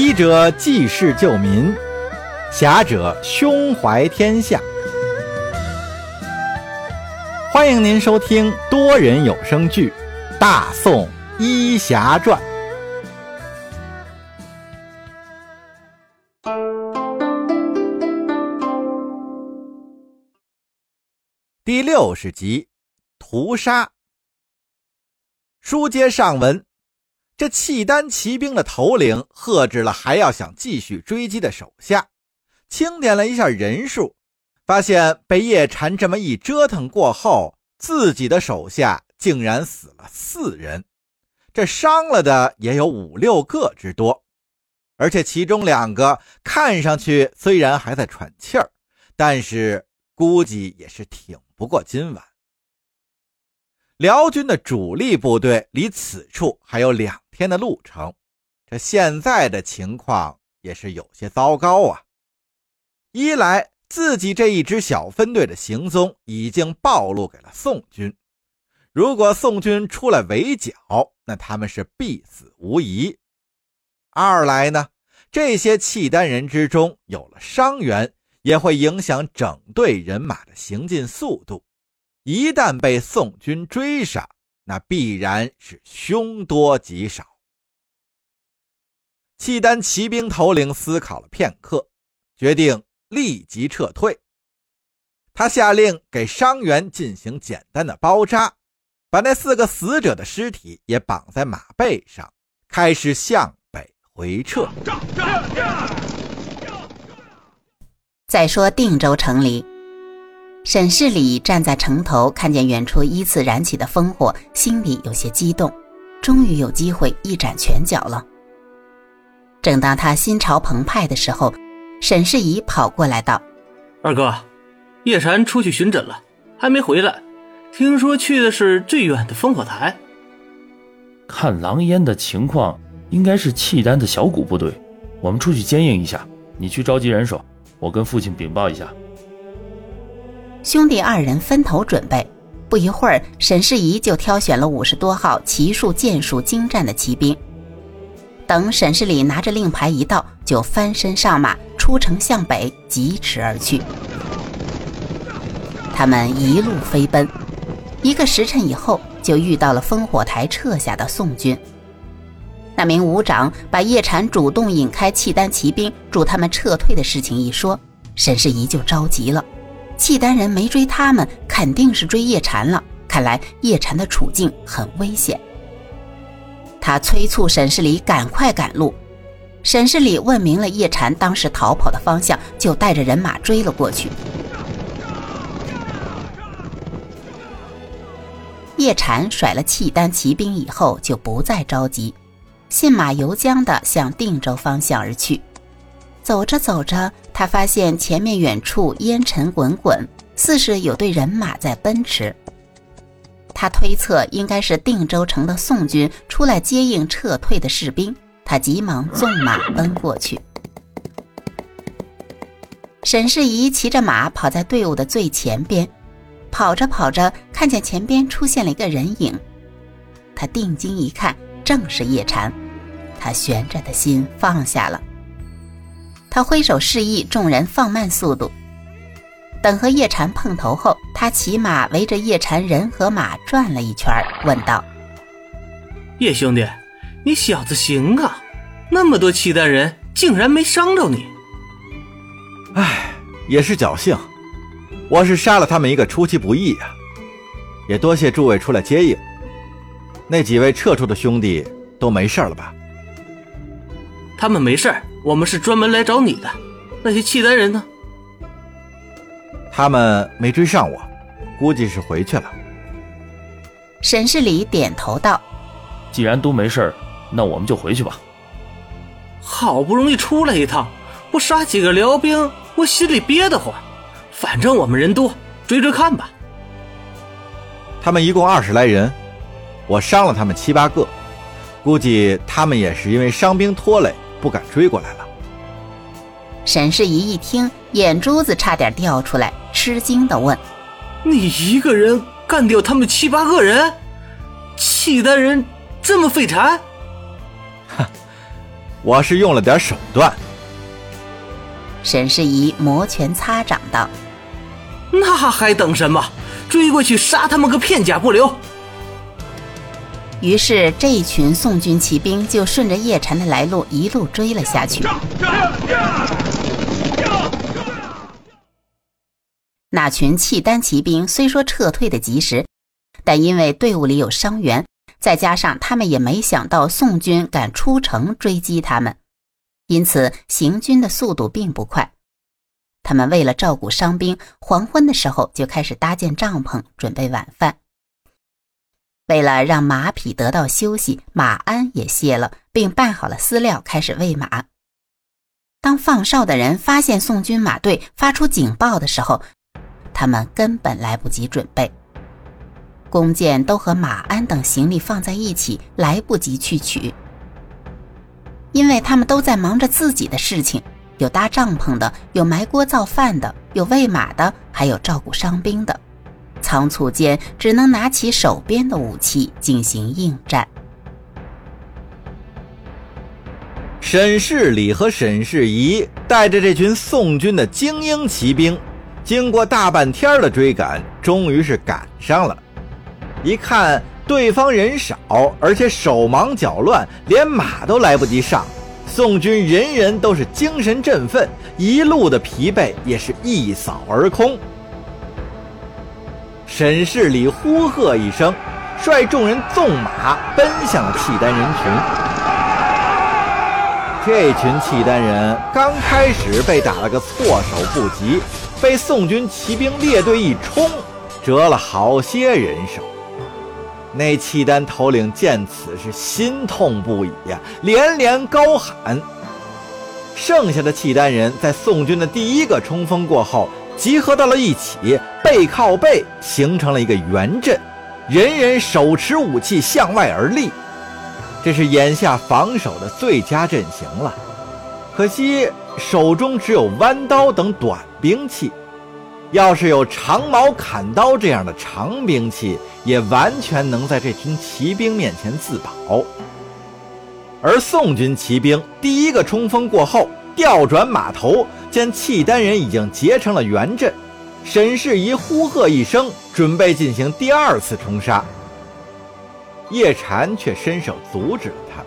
医者济世救民，侠者胸怀天下。欢迎您收听多人有声剧《大宋医侠传》第六十集：屠杀。书接上文。这契丹骑兵的头领喝止了还要想继续追击的手下，清点了一下人数，发现被叶禅这么一折腾过后，自己的手下竟然死了四人，这伤了的也有五六个之多，而且其中两个看上去虽然还在喘气儿，但是估计也是挺不过今晚。辽军的主力部队离此处还有两天的路程，这现在的情况也是有些糟糕啊！一来自己这一支小分队的行踪已经暴露给了宋军，如果宋军出来围剿，那他们是必死无疑；二来呢，这些契丹人之中有了伤员，也会影响整队人马的行进速度。一旦被宋军追上，那必然是凶多吉少。契丹骑兵头领思考了片刻，决定立即撤退。他下令给伤员进行简单的包扎，把那四个死者的尸体也绑在马背上，开始向北回撤。再说定州城里。沈世礼站在城头，看见远处依次燃起的烽火，心里有些激动，终于有机会一展拳脚了。正当他心潮澎湃的时候，沈世仪跑过来道：“二哥，叶禅出去巡诊了，还没回来。听说去的是最远的烽火台。看狼烟的情况，应该是契丹的小股部队。我们出去接应一下，你去召集人手，我跟父亲禀报一下。”兄弟二人分头准备，不一会儿，沈世仪就挑选了五十多号骑术剑术精湛的骑兵。等沈世礼拿着令牌一到，就翻身上马，出城向北疾驰而去。他们一路飞奔，一个时辰以后，就遇到了烽火台撤下的宋军。那名武长把叶禅主动引开契丹骑兵，助他们撤退的事情一说，沈世仪就着急了。契丹人没追他们，肯定是追叶禅了。看来叶禅的处境很危险。他催促沈世礼赶快赶路。沈世礼问明了叶禅当时逃跑的方向，就带着人马追了过去。叶禅甩了契丹骑兵以后，就不再着急，信马由缰地向定州方向而去。走着走着，他发现前面远处烟尘滚滚，似是有队人马在奔驰。他推测应该是定州城的宋军出来接应撤退的士兵，他急忙纵马奔过去。沈世仪骑着马跑在队伍的最前边，跑着跑着，看见前边出现了一个人影，他定睛一看，正是叶禅，他悬着的心放下了。他挥手示意众人放慢速度。等和叶禅碰头后，他骑马围着叶禅人和马转了一圈，问道：“叶兄弟，你小子行啊！那么多契丹人，竟然没伤着你。”“哎，也是侥幸，我是杀了他们一个出其不意呀。也多谢诸位出来接应。那几位撤出的兄弟都没事了吧？”“他们没事。”我们是专门来找你的，那些契丹人呢？他们没追上我，估计是回去了。沈世礼点头道：“既然都没事那我们就回去吧。好不容易出来一趟，不杀几个辽兵，我心里憋得慌。反正我们人多，追追看吧。他们一共二十来人，我伤了他们七八个，估计他们也是因为伤兵拖累。”不敢追过来了。沈世仪一听，眼珠子差点掉出来，吃惊的问：“你一个人干掉他们七八个人？契丹人这么废柴？”“ 我是用了点手段。沈世宜摩拳擦掌道：“那还等什么？追过去杀他们个片甲不留！”于是这一群宋军骑兵就顺着叶禅的来路一路追了下去。那群契丹骑兵虽说撤退的及时，但因为队伍里有伤员，再加上他们也没想到宋军敢出城追击他们，因此行军的速度并不快。他们为了照顾伤兵，黄昏的时候就开始搭建帐篷，准备晚饭。为了让马匹得到休息，马鞍也卸了，并拌好了饲料，开始喂马。当放哨的人发现宋军马队发出警报的时候，他们根本来不及准备，弓箭都和马鞍等行李放在一起，来不及去取，因为他们都在忙着自己的事情：有搭帐篷的，有埋锅造饭的，有喂马的，还有照顾伤兵的。仓促间，只能拿起手边的武器进行应战。沈世礼和沈世宜带着这群宋军的精英骑兵。经过大半天的追赶，终于是赶上了。一看对方人少，而且手忙脚乱，连马都来不及上。宋军人人都是精神振奋，一路的疲惫也是一扫而空。沈世礼呼喝一声，率众人纵马奔向了契丹人群。这群契丹人刚开始被打了个措手不及。被宋军骑兵列队一冲，折了好些人手。那契丹头领见此是心痛不已呀，连连高喊。剩下的契丹人在宋军的第一个冲锋过后，集合到了一起，背靠背形成了一个圆阵，人人手持武器向外而立。这是眼下防守的最佳阵型了。可惜手中只有弯刀等短。兵器，要是有长矛、砍刀这样的长兵器，也完全能在这群骑兵面前自保。而宋军骑兵第一个冲锋过后，调转马头，见契丹人已经结成了圆阵，沈世宜呼喝一声，准备进行第二次冲杀。叶禅却伸手阻止了他，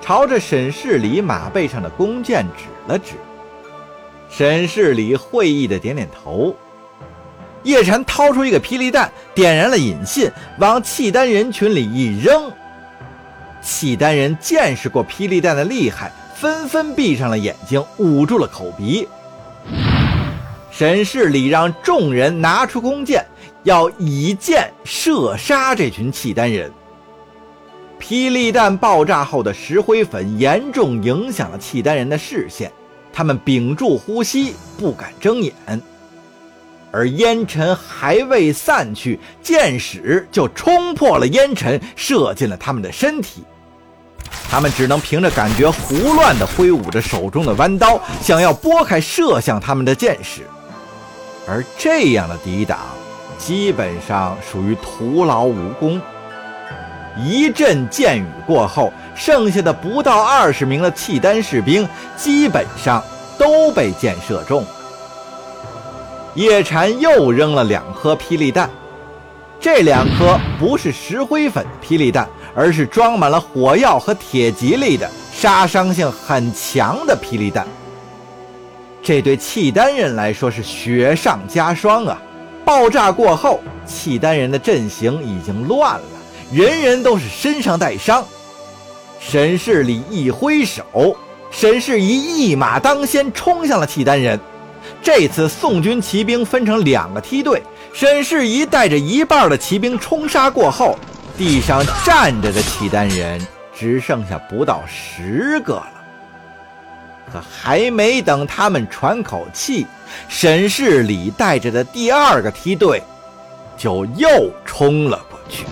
朝着沈世礼马背上的弓箭指了指。沈世礼会意的点点头，叶禅掏出一个霹雳弹，点燃了引信，往契丹人群里一扔。契丹人见识过霹雳弹的厉害，纷纷闭上了眼睛，捂住了口鼻。沈世礼让众人拿出弓箭，要以箭射杀这群契丹人。霹雳弹爆炸后的石灰粉严重影响了契丹人的视线。他们屏住呼吸，不敢睁眼，而烟尘还未散去，箭矢就冲破了烟尘，射进了他们的身体。他们只能凭着感觉，胡乱地挥舞着手中的弯刀，想要拨开射向他们的箭矢。而这样的抵挡，基本上属于徒劳无功。一阵箭雨过后，剩下的不到二十名的契丹士兵基本上都被箭射中。叶禅又扔了两颗霹雳弹，这两颗不是石灰粉霹雳弹，而是装满了火药和铁蒺藜的杀伤性很强的霹雳弹。这对契丹人来说是雪上加霜啊！爆炸过后，契丹人的阵型已经乱了。人人都是身上带伤，沈世礼一挥手，沈世仪一马当先冲向了契丹人。这次宋军骑兵分成两个梯队，沈世仪带着一半的骑兵冲杀过后，地上站着的契丹人只剩下不到十个了。可还没等他们喘口气，沈世礼带着的第二个梯队就又冲了过去。